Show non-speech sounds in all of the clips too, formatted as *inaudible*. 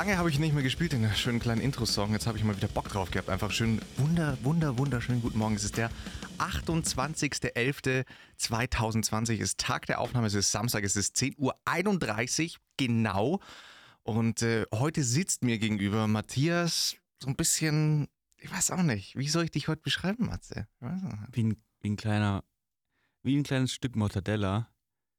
Lange habe ich nicht mehr gespielt in einer schönen kleinen Intro-Song. Jetzt habe ich mal wieder Bock drauf gehabt. Einfach schön, wunder, wunder, wunderschönen guten Morgen. Es ist der 28.11.2020. Es ist Tag der Aufnahme. Es ist Samstag. Es ist 10.31 Uhr genau. Und äh, heute sitzt mir gegenüber Matthias so ein bisschen, ich weiß auch nicht, wie soll ich dich heute beschreiben, Matze? Wie ein, wie ein kleiner, wie ein kleines Stück Mortadella,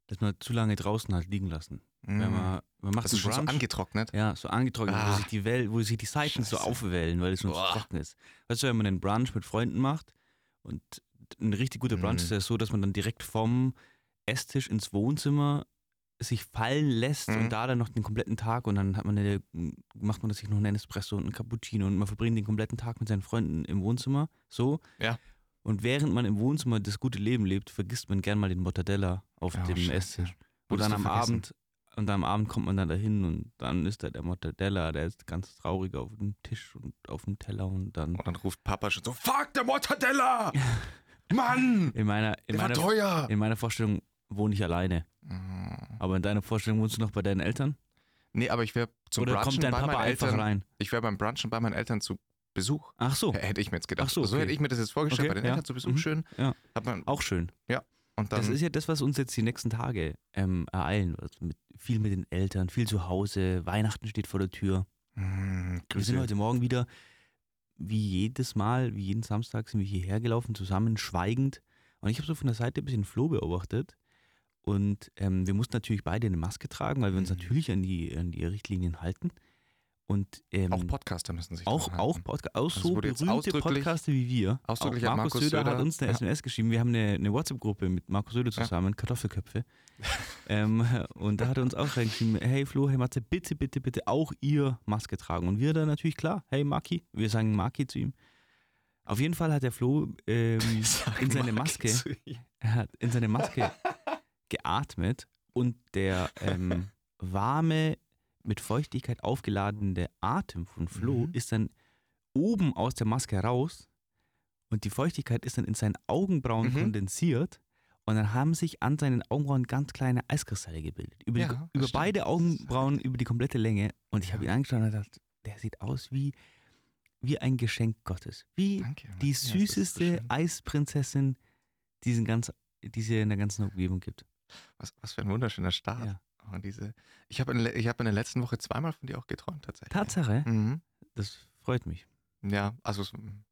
das man zu lange draußen hat liegen lassen. Mm. Wenn man, man macht Das ist schon so Brunch. angetrocknet. Ja, so angetrocknet, Ah. wo sich die Welt, wo sich die Seiten so Scheiße. aufwellen, weil es schon so trocken ist. Weißt du, wenn man einen Brunch mit Freunden macht und ein richtig guter Brunch Mhm. ist ja so, dass man dann direkt vom Esstisch ins Wohnzimmer sich fallen lässt Mhm. und da dann noch den kompletten Tag und dann hat man eine, macht man sich noch einen Espresso und einen Cappuccino und man verbringt den kompletten Tag mit seinen Freunden im Wohnzimmer. So. Ja. Und während man im Wohnzimmer das gute Leben lebt, vergisst man gern mal den Mortadella auf Ja, dem. Esstisch. Wurdest dann am vergessen? Abend, und am Abend kommt man dann dahin und dann ist da der Mortadella, der ist ganz traurig auf dem Tisch und auf dem Teller und dann Und dann ruft Papa schon so, fuck, der Mortadella! *laughs* Mann! in meiner, in Der war meiner, teuer! in meiner Vorstellung wohne ich alleine. Mhm. Aber in deiner Vorstellung wohnst du noch bei deinen Eltern? Nee, aber ich wäre zum Oder Brunchen kommt dein bei Papa meinen einfach Eltern. rein? Ich wäre beim Brunchen bei meinen Eltern zu Besuch. Ach so, Hätte ich mir jetzt gedacht. Ach so, so okay. hätte ich mir das jetzt vorgestellt, Okay, bei den ja. Eltern zu Besuch Mhm. schön. Ja. Auch schön. dann, Das ist ja das, was uns jetzt die nächsten Tage ähm, ereilen wird. Mit, viel mit den Eltern, viel zu Hause, Weihnachten steht vor der Tür. Hm, Wir sind heute Morgen wieder, wie jedes Mal, wie jeden Samstag, sind wir hierher gelaufen, zusammen, schweigend. Und ich habe so von der Seite ein bisschen Flo beobachtet. Und ähm, wir mussten natürlich beide eine Maske tragen, weil wir uns Mhm. natürlich an die, an die Richtlinien halten. Und ähm, auch Podcaster müssen sich auch, auch. Podca auch Das so berühmte Podcaster wie wir. ausdrücklich auch Markus, Markus Söder, Söder- hat uns eine ja. SMS geschrieben. Wir haben eine, eine WhatsApp-Gruppe mit Markus Söder Ja. zusammen, Kartoffelköpfe. ähm, und da hat er uns auch reingeschrieben, hey Flo, hey Matze, bitte, bitte, bitte auch ihr Maske tragen. Und wir dann natürlich klar, hey Maki, wir sagen Maki zu ihm. Auf jeden Fall hat der Flo ähm, *laughs* in seine Maske, hat in seine Maske *laughs* geatmet und der ähm, warme, mit Feuchtigkeit aufgeladene Atem von Flo Mhm. ist dann oben aus der Maske raus und die Feuchtigkeit ist dann in seinen Augenbrauen Mhm. kondensiert und dann haben sich an seinen Augenbrauen ganz kleine Eiskristalle gebildet. Über, Ja, die, über beide Augenbrauen, über die komplette Länge. Und ich habe ihn angeschaut und gedacht, der sieht aus wie, wie ein Geschenk Gottes. Wie Danke. die das ist so süßeste. Eisprinzessin, die es in ganz, die es in der ganzen Umgebung gibt. Was, was für ein wunderschöner Start. Ja. Oh, diese, ich habe in, ich hab in der letzten Woche zweimal von dir auch geträumt, tatsächlich. Tatsache, Mhm. das freut mich. Ja, also,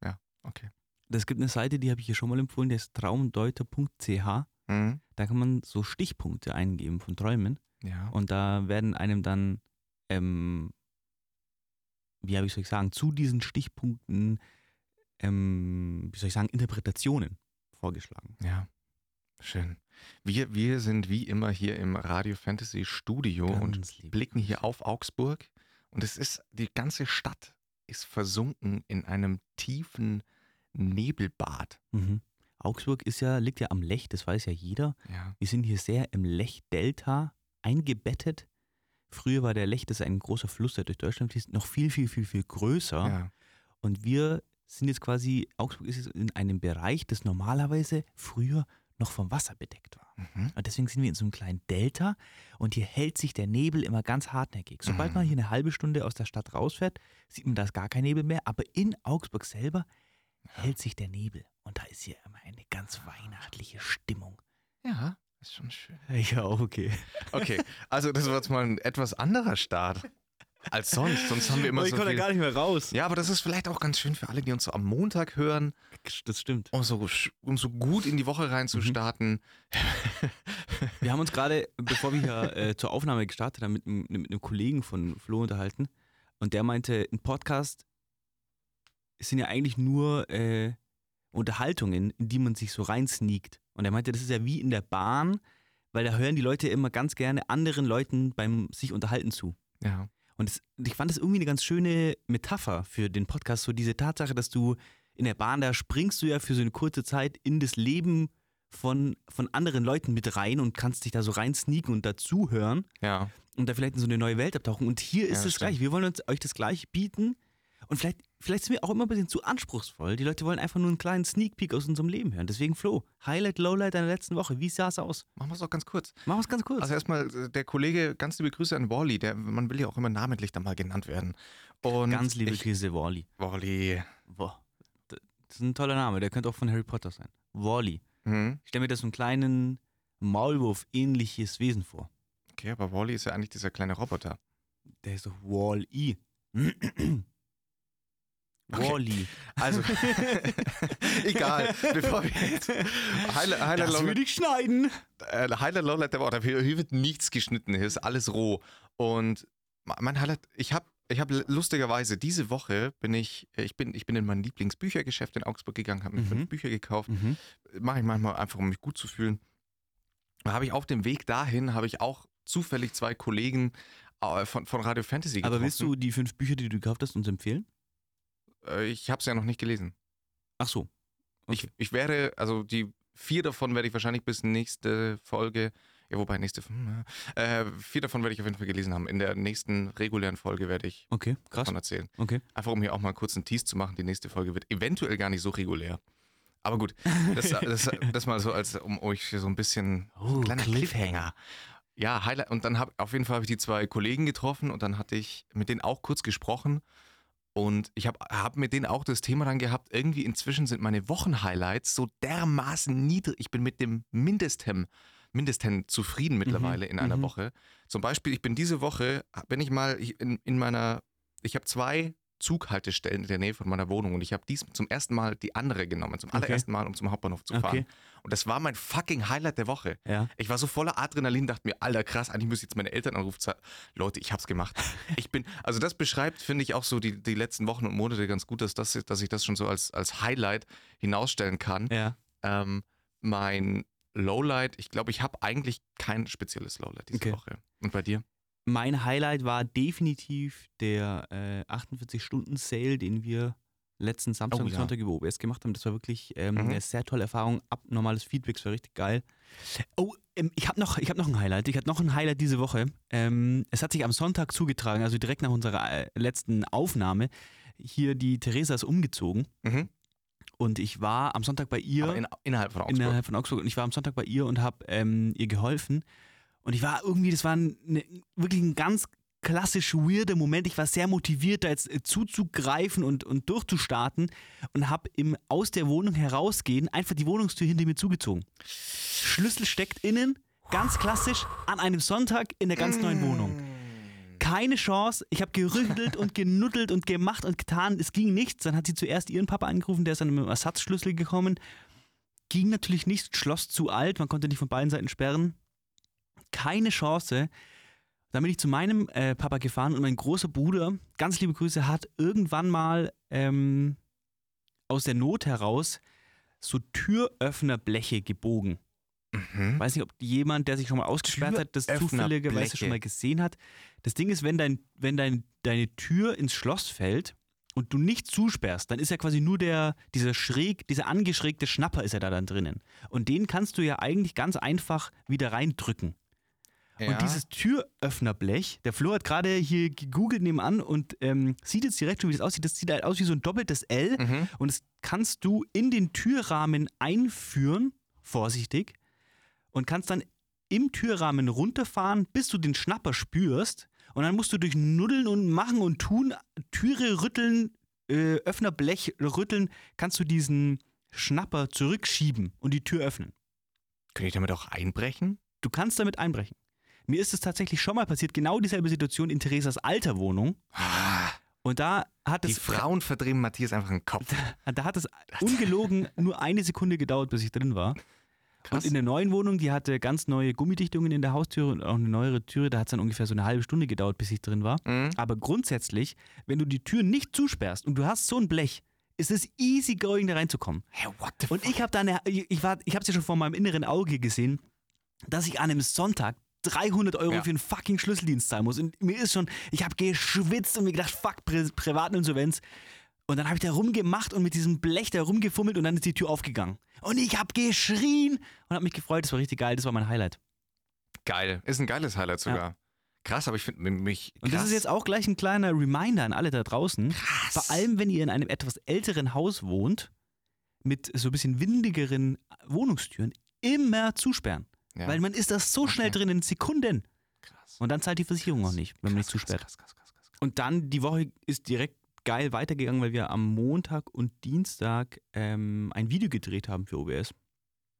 ja, okay. Es gibt eine Seite, die habe ich hier schon mal empfohlen, die ist traumdeuter.ch. Mhm. Da kann man so Stichpunkte eingeben von Träumen Ja. und da werden einem dann, ähm, wie habe ich soll ich sagen, zu diesen Stichpunkten, ähm, wie soll ich sagen, Interpretationen vorgeschlagen. Ja, schön. Wir, wir sind wie immer hier im Radio Fantasy Studio und Ganz lieb. blicken hier auf Augsburg. Und es ist, die ganze Stadt ist versunken in einem tiefen Nebelbad. Mhm. Augsburg ist ja, liegt ja am Lech, das weiß ja jeder. Ja. Wir sind hier sehr im Lech-Delta eingebettet. Früher war der Lech, das ist ein großer Fluss, der durch Deutschland fließt, noch viel, viel, viel, viel größer. ja. Und wir sind jetzt quasi, Augsburg ist jetzt in einem Bereich, das normalerweise früher noch vom Wasser bedeckt war. Mhm. Und deswegen sind wir in so einem kleinen Delta und hier hält sich der Nebel immer ganz hartnäckig. Sobald man hier eine halbe Stunde aus der Stadt rausfährt, sieht man da ist gar kein Nebel mehr, aber in Augsburg selber hält sich der Nebel. Und da ist hier immer eine ganz weihnachtliche Stimmung. Ja, ist schon schön. Ja, okay. Okay, also das war jetzt mal ein etwas anderer Start *laughs* als sonst. Sonst haben wir immer ich so komme da gar nicht mehr raus. Ja, aber das ist vielleicht auch ganz schön für alle, die uns so am Montag hören, Das stimmt. um so, um so gut in die Woche reinzustarten. *laughs* Wir haben uns gerade, bevor wir hier äh, zur Aufnahme gestartet haben, mit, einem- mit einem Kollegen von Flo unterhalten. Und der meinte, ein Podcast sind ja eigentlich nur äh, Unterhaltungen, in die man sich so reinsneakt. Und er meinte, das ist ja wie in der Bahn, weil da hören die Leute immer ganz gerne anderen Leuten beim sich unterhalten zu. Ja. Und das, ich fand das irgendwie eine ganz schöne Metapher für den Podcast, so diese Tatsache, dass du in der Bahn, da springst du ja für so eine kurze Zeit in das Leben von, von anderen Leuten mit rein und kannst dich da so rein sneaken und dazuhören Ja. und da vielleicht in so eine neue Welt abtauchen. Und hier ist Ja, es stimmt. gleich. Wir wollen uns euch das gleich bieten Und vielleicht, vielleicht sind wir auch immer ein bisschen zu anspruchsvoll. Die Leute wollen einfach nur einen kleinen Sneak Peek aus unserem Leben hören. Deswegen, Flo, Highlight, Lowlight deiner letzten Woche. Wie sah es aus? Machen wir es doch ganz kurz. Machen wir es ganz kurz. Also erstmal äh, der Kollege, ganz liebe Grüße an Wally, der man will ja auch immer namentlich dann mal genannt werden. Und ganz liebe ich, Grüße, Wally. Wally. Boah, das ist ein toller Name. Der könnte auch von Harry Potter sein. Wally. Mhm. Ich stelle mir das so einen kleinen Maulwurf-ähnliches Wesen vor. Okay, aber Wally ist ja eigentlich dieser kleine Roboter. Der ist doch Wall-E. Okay. Wally. Also, *laughs* egal. Bevor wir jetzt Highlight, Highlight, Das würde ich schneiden. äh, Highlight, Lowlight der Woche. Hier wird nichts geschnitten, hier ist alles roh. Und mein Highlight, ich habe ich hab lustigerweise diese Woche bin ich, ich bin, ich bin in mein Lieblingsbüchergeschäft in Augsburg gegangen, habe mir Mhm. fünf Bücher gekauft. Mhm. Mache ich manchmal einfach, um mich gut zu fühlen. Da habe ich auf dem Weg dahin, habe ich auch zufällig zwei Kollegen äh, von, von Radio Fantasy getroffen. Aber willst du die fünf Bücher, die du gekauft hast, uns empfehlen? Äh, Ich habe es ja noch nicht gelesen. Ach so. Okay. Ich, ich werde, also die vier davon werde ich wahrscheinlich bis nächste Folge, ja wobei nächste, hm, äh, vier davon werde ich auf jeden Fall gelesen haben. In der nächsten regulären Folge werde ich okay, krass. davon erzählen. Okay. Einfach um hier auch mal kurz einen Tease zu machen, die nächste Folge wird eventuell gar nicht so regulär. Aber gut, *laughs* das, das, das mal so als, um euch so ein bisschen, Oh, kleiner Cliffhanger. Ja, Highlight. Und dann habe auf jeden Fall habe ich die zwei Kollegen getroffen und dann hatte ich mit denen auch kurz gesprochen. Und ich habe hab mit denen auch das Thema dann gehabt, irgendwie inzwischen sind meine Wochenhighlights so dermaßen niedrig. Ich bin mit dem Mindestem, Mindesten zufrieden mittlerweile in einer mhm. Woche. Zum Beispiel, ich bin diese Woche, bin ich mal in, in meiner, ich habe zwei Zughaltestellen in der Nähe von meiner Wohnung und ich habe dies zum ersten Mal die andere genommen, zum Okay. allerersten Mal, um zum Hauptbahnhof zu fahren. Okay. Und das war mein fucking Highlight der Woche. Ja. Ich war so voller Adrenalin, dachte mir, alter krass, eigentlich müsste ich jetzt meine Eltern anrufen. Leute, ich hab's gemacht. *laughs* Ich bin, also das beschreibt, finde ich, auch so die, die letzten Wochen und Monate ganz gut, dass, das, dass ich das schon so als, als Highlight hinausstellen kann. Ja. Ähm, mein Lowlight, ich glaube, ich habe eigentlich kein spezielles Lowlight diese Okay. Woche. Und bei dir? Mein Highlight war definitiv der äh, 48-Stunden-Sale, den wir letzten Samstag Oh, und ja. Sonntag über OBS gemacht haben. Das war wirklich ähm, Mhm. eine sehr tolle Erfahrung. Abnormales Feedback, das war richtig geil. Oh, ähm, ich habe noch, ich hab noch ein Highlight. Ich hatte noch ein Highlight diese Woche. Ähm, es hat sich am Sonntag zugetragen, also direkt nach unserer äh, letzten Aufnahme. Hier die Theresa ist umgezogen Mhm. und ich war am Sonntag bei ihr. In, innerhalb von Augsburg. innerhalb von Augsburg und ich war am Sonntag bei ihr und habe ähm, ihr geholfen und ich war irgendwie, das war ein, ne, wirklich ein ganz klassisch weirder Moment. Ich war sehr motiviert, da jetzt äh, zuzugreifen und, und durchzustarten und habe im aus der Wohnung herausgehen einfach die Wohnungstür hinter mir zugezogen. Schlüssel steckt innen, ganz klassisch, an einem Sonntag in der ganz neuen Wohnung. Keine Chance. Ich habe gerüttelt und genuddelt und gemacht und getan. Es ging nichts. Dann hat sie zuerst ihren Papa angerufen, der ist dann mit dem Ersatzschlüssel gekommen. Ging natürlich nicht. Schloss zu alt. Man konnte nicht von beiden Seiten sperren. Keine Chance. Dann bin ich zu meinem äh, Papa gefahren und mein großer Bruder, ganz liebe Grüße, hat irgendwann mal ähm, aus der Not heraus so Türöffnerbleche gebogen. Mhm. Weiß nicht, ob jemand, der sich schon mal ausgesperrt hat, das zufälligerweise schon mal gesehen hat. Das Ding ist, wenn, dein, wenn dein, deine Tür ins Schloss fällt und du nicht zusperrst, dann ist ja quasi nur der, dieser schräg, dieser angeschrägte Schnapper ist ja da dann drinnen. Und den kannst du ja eigentlich ganz einfach wieder reindrücken. Ja. Und dieses Türöffnerblech, der Flo hat gerade hier gegoogelt nebenan und ähm, sieht jetzt direkt schon, wie das aussieht. Das sieht halt aus wie so ein doppeltes L. Mhm. Und das kannst du in den Türrahmen einführen, vorsichtig, und kannst dann im Türrahmen runterfahren, bis du den Schnapper spürst. Und dann musst du durch Nuddeln und Machen und Tun, Türe rütteln, äh, Öffnerblech rütteln, kannst du diesen Schnapper zurückschieben und die Tür öffnen. Könnte ich damit auch einbrechen? Du kannst damit einbrechen. Mir ist es tatsächlich schon mal passiert, genau dieselbe Situation in Theresas alter Wohnung. Ah, Und da hat die es Frauen verdrehen Matthias einfach den Kopf. *laughs* Da hat es ungelogen nur eine Sekunde gedauert, bis ich drin war. Krass. Und in der neuen Wohnung, die hatte ganz neue Gummidichtungen in der Haustüre und auch eine neuere Türe, da hat es dann ungefähr so eine halbe Stunde gedauert, bis ich drin war. Mhm. Aber grundsätzlich, wenn du die Tür nicht zusperrst und du hast so ein Blech, ist es easy going, da reinzukommen. Hey, what the Und ich habe da eine, ich, ich war, ich habe es ja schon vor meinem inneren Auge gesehen, dass ich an einem Sonntag 300 Euro Ja. für einen fucking Schlüsseldienst zahlen muss. Und mir ist schon, ich habe geschwitzt und mir gedacht, fuck, Pri Privatinsolvenz. Und dann habe ich da rumgemacht und mit diesem Blech da rumgefummelt und dann ist die Tür aufgegangen. Und ich habe geschrien und habe mich gefreut. Das war richtig geil. Das war mein Highlight. Geil. Ist ein geiles Highlight sogar. Krass, aber ich finde mich. Und das ist jetzt auch gleich ein kleiner Reminder an alle da draußen. krass. Vor allem, wenn ihr in einem etwas älteren Haus wohnt, mit so ein bisschen windigeren Wohnungstüren, immer zusperren. Ja. Weil man ist das so schnell Okay. drin in Sekunden. krass. Und dann zahlt die Versicherung auch nicht, wenn man nicht Krass, zusperrt. Krass, krass, krass, krass, krass. Und dann die Woche ist direkt geil weitergegangen, weil wir am Montag und Dienstag ähm, ein Video gedreht haben für OBS.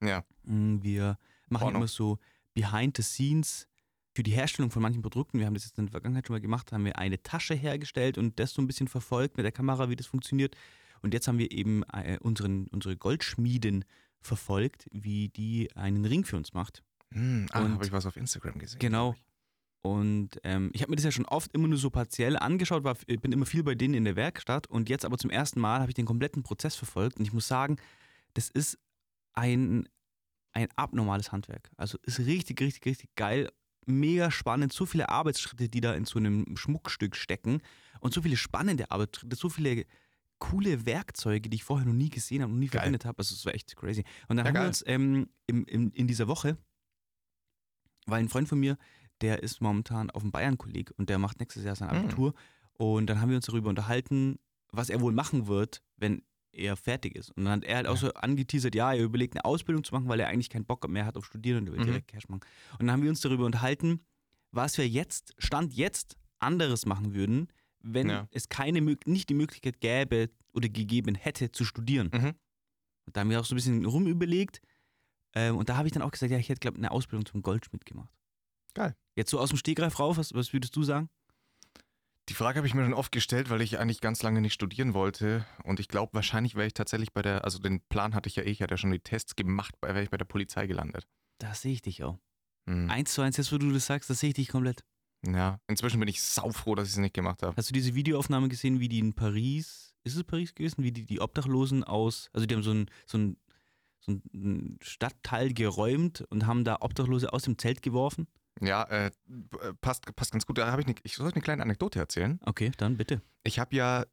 Ja. Mm, Wir machen Porno. immer so Behind the Scenes für die Herstellung von manchen Produkten. Wir haben das jetzt in der Vergangenheit schon mal gemacht, haben wir eine Tasche hergestellt und das so ein bisschen verfolgt mit der Kamera, wie das funktioniert. Und jetzt haben wir eben äh, unseren, unsere Goldschmieden verfolgt, wie die einen Ring für uns macht. Hm, ah, habe ich was auf Instagram gesehen. Genau. Und ähm, ich habe mir das ja schon oft immer nur so partiell angeschaut, war, ich bin immer viel bei denen in der Werkstatt und jetzt aber zum ersten Mal habe ich den kompletten Prozess verfolgt und ich muss sagen, das ist ein, ein abnormales Handwerk. Also ist richtig, richtig, richtig geil, mega spannend, so viele Arbeitsschritte, die da in so einem Schmuckstück stecken und so viele spannende Arbeitsschritte, so viele coole Werkzeuge, die ich vorher noch nie gesehen habe und nie Geil. verwendet habe. Also es war echt crazy. Und dann Ja, haben wir geil. uns ähm, im, im, in dieser Woche, weil ein Freund von mir, der ist momentan auf dem Bayern-Kolleg und der macht nächstes Jahr sein Mhm. Abitur. Und dann haben wir uns darüber unterhalten, was er wohl machen wird, wenn er fertig ist. Und dann hat er halt auch so angeteasert, ja, er überlegt eine Ausbildung zu machen, weil er eigentlich keinen Bock mehr hat auf Studieren und er will Mhm. direkt Cash machen. Und dann haben wir uns darüber unterhalten, was wir jetzt, Stand jetzt, anderes machen würden, wenn Ja. es keine, nicht die Möglichkeit gäbe oder gegeben hätte, zu studieren. Mhm. Und da haben wir auch so ein bisschen rumüberlegt. Ähm, und da habe ich dann auch gesagt, ja, ich hätte, glaube ich, eine Ausbildung zum Goldschmied gemacht. Geil. Jetzt so aus dem Stegreif rauf, was, was würdest du sagen? Die Frage habe ich mir schon oft gestellt, weil ich eigentlich ganz lange nicht studieren wollte. Und ich glaube, wahrscheinlich wäre ich tatsächlich bei der, also den Plan hatte ich ja eh, ich hatte ja schon die Tests gemacht, wäre ich bei der Polizei gelandet. Da sehe ich dich auch. Hm. Eins zu eins, jetzt wo du das sagst, das sehe ich dich komplett. Ja, inzwischen bin ich saufroh, dass ich es nicht gemacht habe. Hast du diese Videoaufnahme gesehen, wie die in Paris, ist es Paris gewesen, wie die die Obdachlosen aus, also die haben so ein, so ein, so ein Stadtteil geräumt und haben da Obdachlose aus dem Zelt geworfen? Ja, äh, p- passt, passt ganz gut. Da habe ich, ne, ich soll eine kleine Anekdote erzählen. Okay, dann bitte. Ich habe ja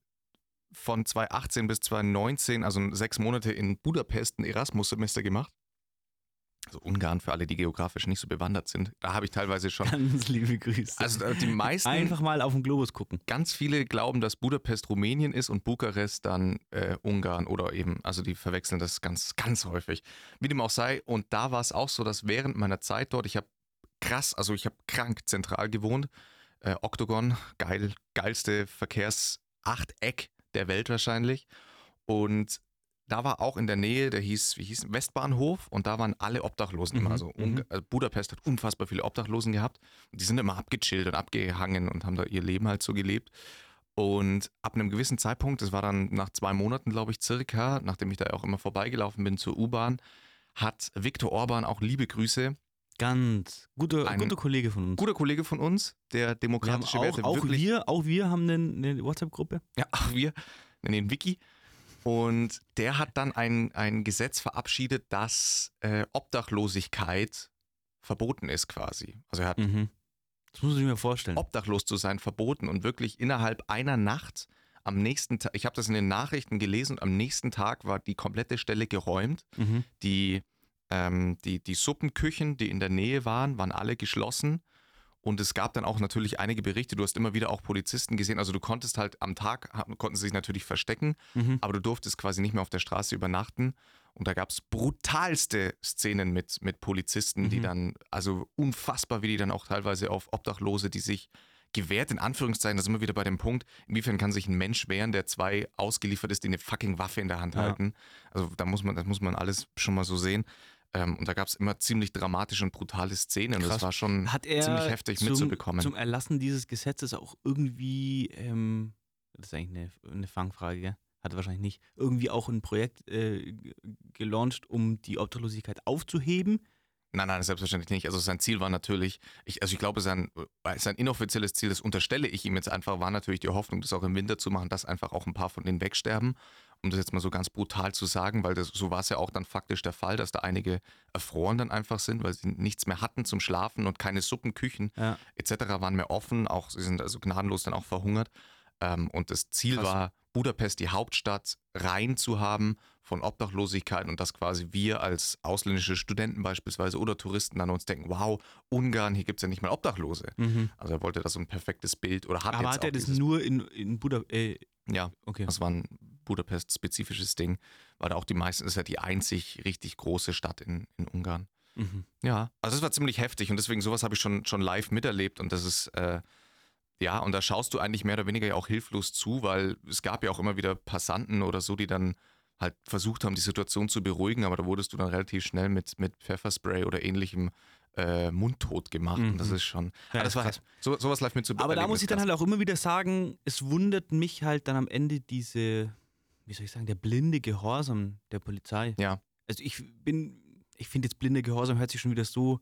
von 2018 bis 2019, also sechs Monate in Budapest ein Erasmus-Semester gemacht. Also Ungarn für alle, die geografisch nicht so bewandert sind. Da habe ich teilweise schon. Ganz liebe Grüße. Also äh, die meisten, Einfach mal auf den Globus gucken. ganz viele glauben, dass Budapest Rumänien ist und Bukarest dann äh, Ungarn oder eben, also die verwechseln das ganz, ganz häufig. Wie dem auch sei. Und da war es auch so, dass während meiner Zeit dort, ich habe krass, also ich habe krank zentral gewohnt. Äh, Oktogon, geil, geilste Verkehrsachteck der Welt wahrscheinlich. Und da war auch in der Nähe, der hieß, wie hieß, Westbahnhof und da waren alle Obdachlosen immer. Mhm, Also, mhm. Äh, Budapest hat unfassbar viele Obdachlosen gehabt. Und die sind immer abgechillt und abgehangen und haben da ihr Leben halt so gelebt. Und ab einem gewissen Zeitpunkt, das war dann nach zwei Monaten, glaube ich, circa, nachdem ich da auch immer vorbeigelaufen bin zur U-Bahn, hat Viktor Orban auch liebe Grüße, Ganz guter, Ein guter Kollege von uns. guter Kollege von uns, der wir demokratische auch, Werte auch wirklich wir, auch wir haben eine, eine WhatsApp-Gruppe. Ja, auch wir nennen ihn Wiki. Und der hat dann ein, ein Gesetz verabschiedet, dass äh, Obdachlosigkeit verboten ist quasi. Also er hat Mhm. Das muss ich mir vorstellen. obdachlos zu sein verboten und wirklich innerhalb einer Nacht am nächsten Tag, ich habe das in den Nachrichten gelesen und am nächsten Tag war die komplette Stelle geräumt. Mhm. Die, ähm, die, die Suppenküchen, die in der Nähe waren, waren alle geschlossen. Und es gab dann auch natürlich einige Berichte. Du hast immer wieder auch Polizisten gesehen. Also du konntest halt am Tag, konnten sie sich natürlich verstecken, Mhm. aber du durftest quasi nicht mehr auf der Straße übernachten. Und da gab es brutalste Szenen mit, mit Polizisten, die Mhm. dann, also unfassbar, wie die dann auch teilweise auf Obdachlose, die sich gewehrt, in Anführungszeichen, das ist immer wieder bei dem Punkt, inwiefern kann sich ein Mensch wehren, der zwei ausgeliefert ist, die eine fucking Waffe in der Hand Ja. halten. Also da muss man, das muss man alles schon mal so sehen. Ähm, und da gab es immer ziemlich dramatische und brutale Szenen. Krass. Das war schon Hat er ziemlich heftig zum, mitzubekommen. zum Erlassen dieses Gesetzes auch irgendwie, ähm, das ist eigentlich eine, eine Fangfrage, gell? hat er wahrscheinlich nicht, irgendwie auch ein Projekt äh, gelauncht, um die Obdachlosigkeit aufzuheben? Nein, nein, selbstverständlich nicht. Also sein Ziel war natürlich, ich, also ich glaube, sein, äh, sein inoffizielles Ziel, das unterstelle ich ihm jetzt einfach, war natürlich die Hoffnung, das auch im Winter zu machen, dass einfach auch ein paar von denen wegsterben. Um das jetzt mal so ganz brutal zu sagen, weil das, so war es ja auch dann faktisch der Fall, dass da einige erfroren dann einfach sind, weil sie nichts mehr hatten zum Schlafen und keine Suppenküchen Ja. etc. waren mehr offen. Auch sie sind also gnadenlos dann auch verhungert. Ähm, und das Ziel Krass. war, Budapest, die Hauptstadt, rein zu haben von Obdachlosigkeit und dass quasi wir als ausländische Studenten beispielsweise oder Touristen dann uns denken, wow, Ungarn, hier gibt es ja nicht mal Obdachlose. Mhm. Also er wollte da so ein perfektes Bild oder hat Aber hat er das nur in, in Budapest? Äh, Ja, okay. das war ein Budapest-spezifisches Ding, war da auch die meisten, ist ja die einzig richtig große Stadt in, in Ungarn. Mhm. Ja, also es war ziemlich heftig und deswegen sowas habe ich schon, schon live miterlebt und das ist, äh, ja, und da schaust du eigentlich mehr oder weniger ja auch hilflos zu, weil es gab ja auch immer wieder Passanten oder so, die dann halt versucht haben, die Situation zu beruhigen, aber da wurdest du dann relativ schnell mit, mit Pfefferspray oder ähnlichem äh, mundtot gemacht und das Mhm. ist schon, Ja, das war halt, so, sowas live mit zu Aber da muss ich dann halt auch immer wieder sagen, es wundert mich halt dann am Ende diese, wie soll ich sagen, der blinde Gehorsam der Polizei. Ja. Also ich bin, ich finde jetzt blinde Gehorsam hört sich schon wieder so,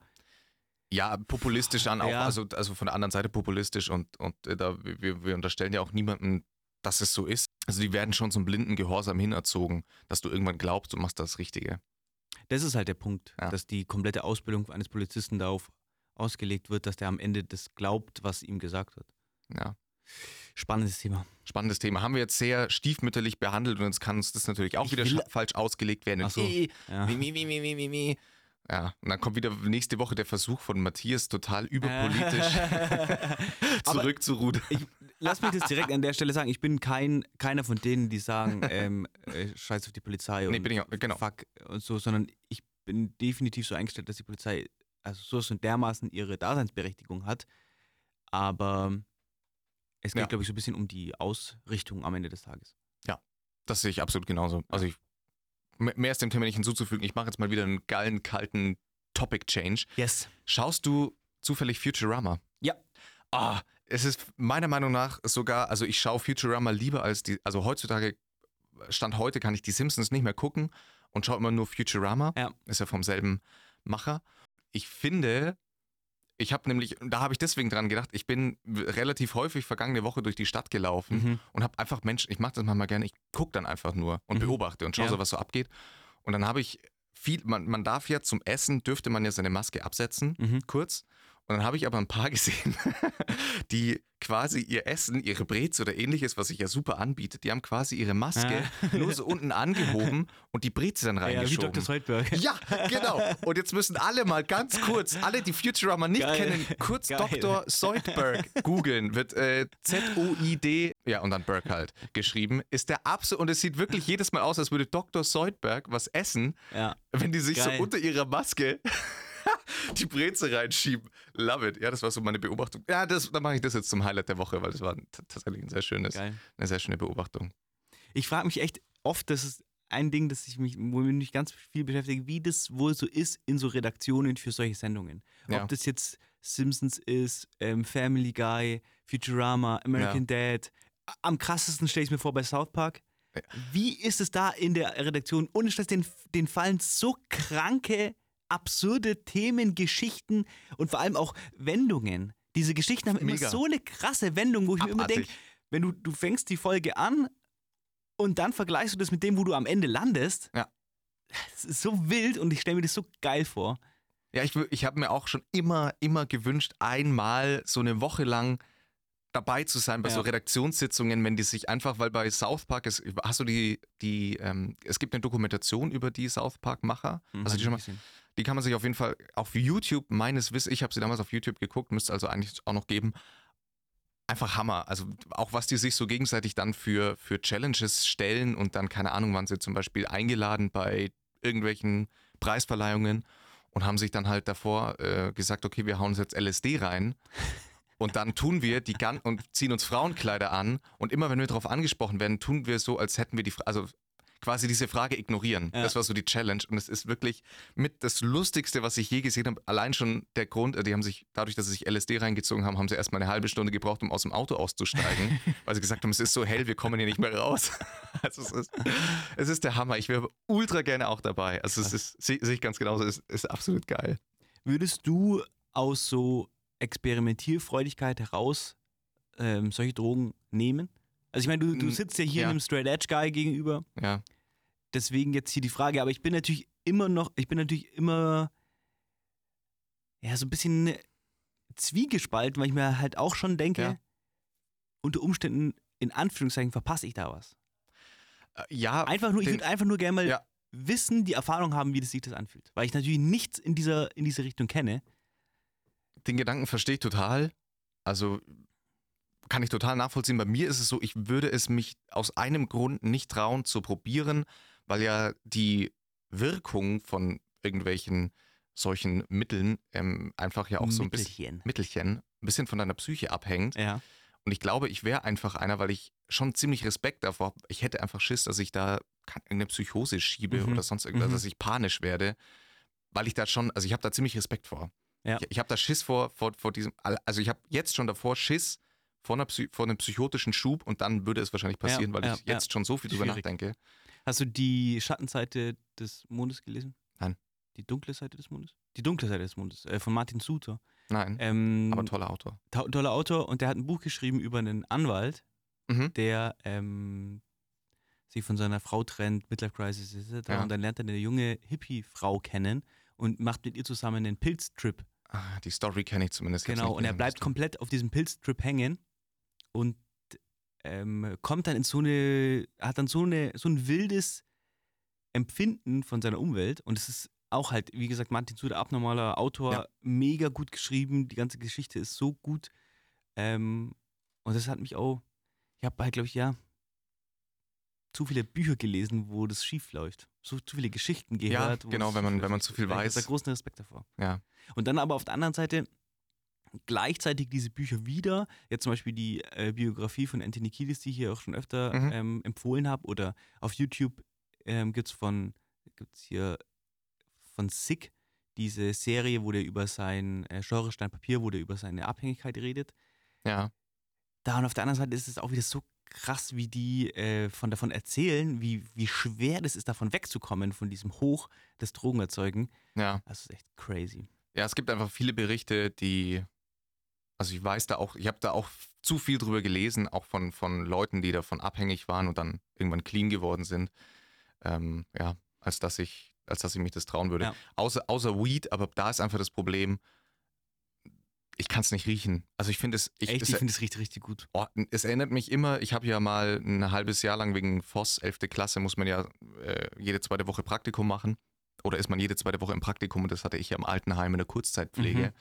Ja, populistisch an, auch, Ja. also, also von der anderen Seite populistisch und, und äh, da, wir, wir unterstellen ja auch niemandem, dass es so ist. Also die werden schon zum blinden Gehorsam hinerzogen, dass du irgendwann glaubst, du machst das Richtige. das ist halt der Punkt, Ja. dass die komplette Ausbildung eines Polizisten darauf ausgelegt wird, dass der am Ende das glaubt, was ihm gesagt wird. Ja. Spannendes Thema. Spannendes Thema. Haben wir jetzt sehr stiefmütterlich behandelt und jetzt kann uns das natürlich auch Ich wieder falsch ausgelegt werden. Ach so. Ja. mi, mi, mi, mi, mi, mi. Ja, und dann kommt wieder nächste Woche der Versuch von Matthias, total überpolitisch *laughs* zurückzurudern. Ich, lass mich das direkt an der Stelle sagen. Ich bin kein, keiner von denen, die sagen, ähm, äh, scheiß auf die Polizei und Nee, bin ich auch, genau. fuck und so, sondern ich bin definitiv so eingestellt, dass die Polizei also so und dermaßen ihre Daseinsberechtigung hat. Aber es geht, Ja. glaube ich, so ein bisschen um die Ausrichtung am Ende des Tages. Das sehe ich absolut genauso. Also ich, mehr ist dem Thema nicht hinzuzufügen. Ich mache jetzt mal wieder einen geilen, kalten Topic-Change. Yes. Schaust du zufällig Futurama? Ja. Ah, es ist meiner Meinung nach sogar, also ich schaue Futurama lieber als die, also heutzutage, Stand heute kann ich die Simpsons nicht mehr gucken und schaue immer nur Futurama. Ja. Ist ja vom selben Macher. Ich finde, ich habe nämlich, da habe ich deswegen dran gedacht, ich bin relativ häufig vergangene Woche durch die Stadt gelaufen Mhm. und habe einfach Menschen, ich mache das manchmal gerne, ich gucke dann einfach nur und Mhm. beobachte und schaue Ja. so, was so abgeht. Und dann habe ich viel, man, man darf ja zum Essen, dürfte man ja seine Maske absetzen, Mhm. kurz. Und dann habe ich aber ein paar *laughs* gesehen, die quasi ihr Essen, ihre Brez oder ähnliches, was sich ja super anbietet, die haben quasi ihre Maske *laughs* nur so unten angehoben und die Breze dann Ja, wie reingeschoben. Dr. Zoidberg. Ja, genau. Und jetzt müssen alle mal ganz kurz, alle, die Futurama nicht Geil. kennen, kurz Geil. Dr. Zoidberg googeln. Wird äh, Z-O-I-D, ja, und dann Berg halt geschrieben. Ist der absolut, und es sieht wirklich jedes Mal aus, als würde Dr. Zoidberg was essen, Ja. wenn die sich Geil. so unter ihrer Maske *laughs* die Breze reinschieben. Love it. Ja, das war so meine Beobachtung. Ja, das, dann mache ich das jetzt zum Highlight der Woche, weil das war tatsächlich ein sehr schönes, Geil. eine sehr schöne Beobachtung. Ich frage mich echt oft, das ist ein Ding, das ich mich, womit ich mich ganz viel beschäftige, wie das wohl so ist in so Redaktionen für solche Sendungen. Ja. Ob das jetzt Simpsons ist, ähm, Family Guy, Futurama, American Dad. Am krassesten stelle ich mir vor bei South Park. Ja. Wie ist es da in der Redaktion? Ohne Stress, den, den fallen so kranke, absurde Themen, Geschichten und vor allem auch Wendungen. Diese Geschichten haben immer Mega. so eine krasse Wendung, wo ich mir immer denke, Abartig. wenn du, du fängst die Folge an und dann vergleichst du das mit dem, wo du am Ende landest. Ja. Das ist so wild und ich stelle mir das so geil vor. Ja, ich, ich habe mir auch schon immer, immer gewünscht, einmal so eine Woche lang dabei zu sein bei Ja. so Redaktionssitzungen, wenn die sich einfach, weil bei South Park ist, hast du die, die, ähm, es gibt eine Dokumentation über die South Park-Macher. Hm, Also die schon mal, die kann man sich auf jeden Fall auf YouTube, meines Wissens, ich habe sie damals auf YouTube geguckt, müsste also eigentlich auch noch geben. Einfach Hammer. Also auch was die sich so gegenseitig dann für, für Challenges stellen und dann, keine Ahnung, waren sie zum Beispiel eingeladen bei irgendwelchen Preisverleihungen und haben sich dann halt davor äh, gesagt, okay, wir hauen uns jetzt LSD rein. Und dann tun wir die gan und ziehen uns Frauenkleider an und immer wenn wir darauf angesprochen werden, tun wir so, als hätten wir die, Fra also quasi diese Frage ignorieren. Ja. Das war so die Challenge und es ist wirklich mit das Lustigste, was ich je gesehen habe. Allein schon der Grund, äh, die haben sich, dadurch, dass sie sich LSD reingezogen haben, haben sie erstmal eine halbe Stunde gebraucht, um aus dem Auto auszusteigen, *laughs* weil sie gesagt haben, es ist so hell, wir kommen hier nicht mehr raus. *laughs* Also es ist, es ist der Hammer. Ich wäre ultra gerne auch dabei. Also es ist, sehe ich ganz genauso, es ist absolut geil. Würdest du aus so Experimentierfreudigkeit heraus ähm, solche Drogen nehmen? Also ich meine, du, du sitzt ja hier ja. einem Straight Edge Guy gegenüber. Ja. Deswegen jetzt hier die Frage, aber ich bin natürlich immer noch, ich bin natürlich immer ja so ein bisschen zwiegespalten, weil ich mir halt auch schon denke, Ja. unter Umständen in Anführungszeichen verpasse ich da was. Äh, ja, Einfach nur, ich den- würde einfach nur gerne mal Ja. wissen, die Erfahrung haben, wie das sich das anfühlt. Weil ich natürlich nichts in dieser, in diese Richtung kenne. den Gedanken verstehe ich total. Also kann ich total nachvollziehen. Bei mir ist es so, ich würde es mich aus einem Grund nicht trauen zu probieren, weil ja die Wirkung von irgendwelchen solchen Mitteln ähm, einfach ja auch so ein bisschen Mittelchen. Ein bisschen von deiner Psyche abhängt. Ja. Und ich glaube, ich wäre einfach einer, weil ich schon ziemlich Respekt davor habe. Ich hätte einfach Schiss, dass ich da keine- irgendeine Psychose schiebe Mhm. oder sonst irgendwas, Mhm. dass ich panisch werde, weil ich da schon, also ich habe da ziemlich Respekt vor. Ja. Ich, ich habe da Schiss vor, vor, vor diesem, also ich habe jetzt schon davor Schiss vor, einer Psy vor einem psychotischen Schub und dann würde es wahrscheinlich passieren, weil ja, ich jetzt schon so viel drüber nachdenke. Hast du die Schattenseite des Mondes gelesen? Nein. Die dunkle Seite des Mondes? Die dunkle Seite des Mondes, äh, von Martin Suter. Nein, Ähm, aber toller Autor. to- toller Autor und der hat ein Buch geschrieben über einen Anwalt, Mhm. der ähm, sich von seiner Frau trennt, Midlife Crisis etc. Ja. Und dann lernt er eine junge Hippie-Frau kennen und macht mit ihr zusammen einen Pilztrip. Ah, die Story kenne ich zumindest. Genau, und er bleibt komplett auf diesem Pilztrip hängen und ähm, kommt dann in so eine, hat dann so, eine, so ein wildes Empfinden von seiner Umwelt und es ist auch halt, wie gesagt, Martin Suter, abnormaler Autor, Ja. mega gut geschrieben, die ganze Geschichte ist so gut ähm, und das hat mich auch, ich habe halt, glaube ich, ja, zu viele Bücher gelesen, wo das schief läuft. So zu viele Geschichten Ja, gehört. wo genau, wenn man- wenn man zu viel Ich weiß. da großen Respekt davor. Ja. Und dann aber auf der anderen Seite gleichzeitig diese Bücher wieder, jetzt zum Beispiel die äh, Biografie von Anthony Kiedis, die ich hier auch schon öfter Mhm. ähm, empfohlen habe, oder auf YouTube ähm, gibt es von, gibt's hier von Sick diese Serie, wo der über sein äh, Genre Stein Papier, wo der über seine Abhängigkeit redet. Ja, Da und auf der anderen Seite ist es auch wieder so krass, wie die äh, von davon erzählen, wie, wie schwer das ist, davon wegzukommen, von diesem Hoch des Drogenerzeugen. ja. Das ist echt crazy. Ja, es gibt einfach viele Berichte, die, also ich weiß da auch, ich habe da auch zu viel drüber gelesen, auch von, von Leuten, die davon abhängig waren und dann irgendwann clean geworden sind. Ähm, ja, als dass ich, als dass ich mich das trauen würde. Ja. Außer, außer Weed, aber da ist einfach das Problem, ich kann es nicht riechen. Also ich finde es, ich, echt, ich finde es richtig, richtig gut. Oh, es erinnert mich immer, ich habe ja mal ein halbes Jahr lang wegen FOS, 11. Klasse, muss man ja äh, jede zweite Woche Praktikum machen. Oder ist man jede zweite Woche im Praktikum und das hatte ich ja im Altenheim in der Kurzzeitpflege.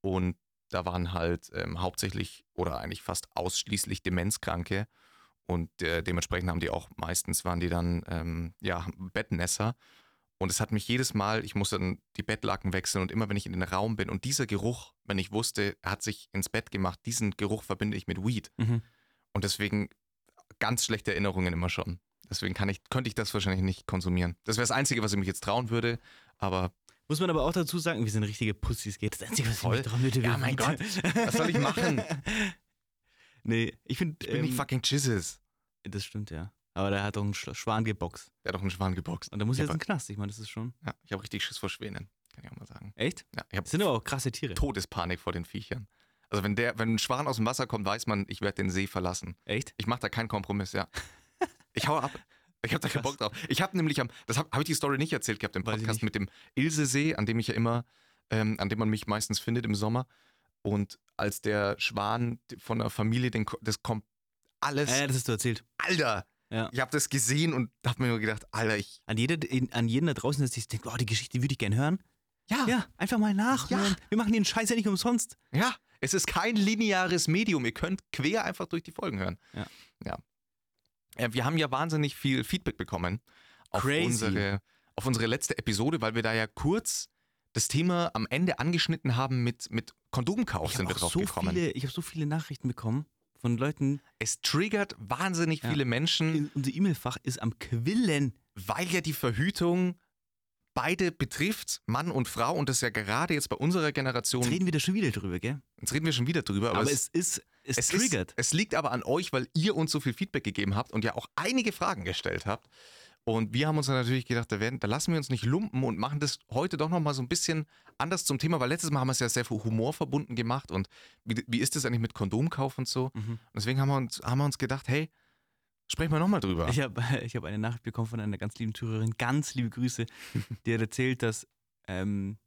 Und da waren halt ähm, hauptsächlich oder eigentlich fast ausschließlich Demenzkranke. Und äh, dementsprechend haben die auch meistens waren die dann ähm, ja Bettnässer. Und es hat mich jedes Mal, ich musste dann die Bettlaken wechseln und immer wenn ich in den Raum bin und dieser Geruch, wenn ich wusste, er hat sich ins Bett gemacht, diesen Geruch verbinde ich mit Weed. Mhm. Und deswegen ganz schlechte Erinnerungen immer schon. Deswegen kann ich, könnte ich das wahrscheinlich nicht konsumieren. Das wäre das Einzige, was ich mich jetzt trauen würde. Aber Muss man aber auch dazu sagen, wir sind richtige Pussys. Geht das Einzige, was Voll. ich würde, Ja, mein. Gott. Was soll ich machen? *laughs* nee, ich finde. ich bin nicht fucking Jizzes. Das stimmt, ja. Aber der hat doch einen Sch- Schwan geboxt. Der hat doch einen Schwan geboxt. Und da muss Ich jetzt in den Knast. Ich meine, das ist schon. Ja, ich habe richtig Schiss vor Schwänen. Kann ich auch mal sagen. Echt? Ja, ich Das sind aber auch krasse Tiere. Todespanik vor den Viechern. Also wenn der, wenn ein Schwan aus dem Wasser kommt, weiß man, ich werde den See verlassen. Echt? Ich mache da keinen Kompromiss, ja. *laughs* Ich hau ab. Ich habe da keinen. Bock drauf. Ich habe nämlich am, das habe hab ich die Story nicht erzählt gehabt im Podcast mit dem Ilsesee, an dem ich ja immer, ähm, an dem man mich meistens findet im Sommer. Und als der Schwan von der Familie, den, das kommt alles, Ja, das hast du erzählt. Alter. Ja. Ich habe das gesehen und habe mir nur gedacht, Alter, ich, An, jeder, an jeden da draußen, der sich denkt, oh, die Geschichte würde ich gerne hören. ja, Ja, einfach mal nachhören. Ja. Wir machen den Scheiß ja nicht umsonst. Ja, es ist kein lineares Medium. Ihr könnt quer einfach durch die Folgen hören. Ja. ja. Äh, Wir haben ja wahnsinnig viel Feedback bekommen auf Crazy. unsere, auf unsere letzte Episode, weil wir da ja kurz das Thema am Ende angeschnitten haben mit, mit Kondomkauf Ich sind habe wir drauf so, gekommen. viele, ich hab so viele Nachrichten bekommen von Leuten. Es triggert wahnsinnig Ja. viele Menschen, In, unser E-Mail-Fach ist am Quillen. weil ja die Verhütung beide betrifft, Mann und Frau, und das ja gerade jetzt bei unserer Generation, Jetzt reden wir da schon wieder drüber, gell? jetzt reden wir schon wieder drüber, aber, Aber, es, es ist, es, es, triggert. Ist, es liegt aber an euch, weil ihr uns so viel Feedback gegeben habt und ja auch einige Fragen gestellt habt. Und wir haben uns dann natürlich gedacht, da, werden, da lassen wir uns nicht lumpen und machen das heute doch nochmal so ein bisschen anders zum Thema, weil letztes Mal haben wir es ja sehr viel Humor verbunden gemacht und wie, wie ist das eigentlich mit Kondomkauf und so? Mhm. Und deswegen haben wir uns, haben wir uns gedacht, hey, sprechen wir nochmal drüber. Ich habe *laughs* ich hab eine Nachricht bekommen von einer ganz lieben Zuhörerin, ganz liebe Grüße, die hat erzählt, dass ähm,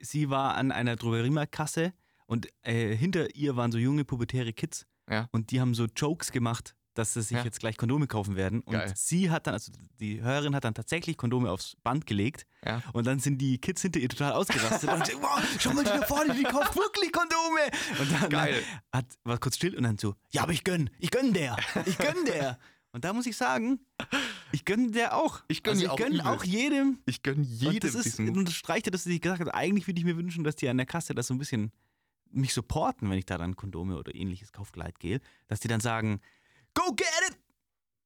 sie war an einer Drogeriemarktkasse und äh, hinter ihr waren so junge pubertäre Kids Ja. und die haben so Jokes gemacht dass sie sich Ja. jetzt gleich Kondome kaufen werden. Und Geil. sie hat dann, also die Hörerin hat dann tatsächlich Kondome aufs Band gelegt. Ja. Und dann sind die Kids hinter ihr total ausgerastet. und so, wow, schau mal, die da vorne, die kauft wirklich Kondome. Und dann Geil. hat, war kurz still und dann so, ja, aber ich gönn, ich gönn der, ich gönn der. Und da muss ich sagen, ich gönn der auch. Ich gönn also ich auch gönn auch jedem. Ich gönne Und jedem das ist, unterstreicht ja, dass sie gesagt hat, eigentlich würde ich mir wünschen, dass die an der Kasse das so ein bisschen mich supporten, wenn ich da dann Kondome oder ähnliches Kaufgleitgel, dass die dann sagen, go get it!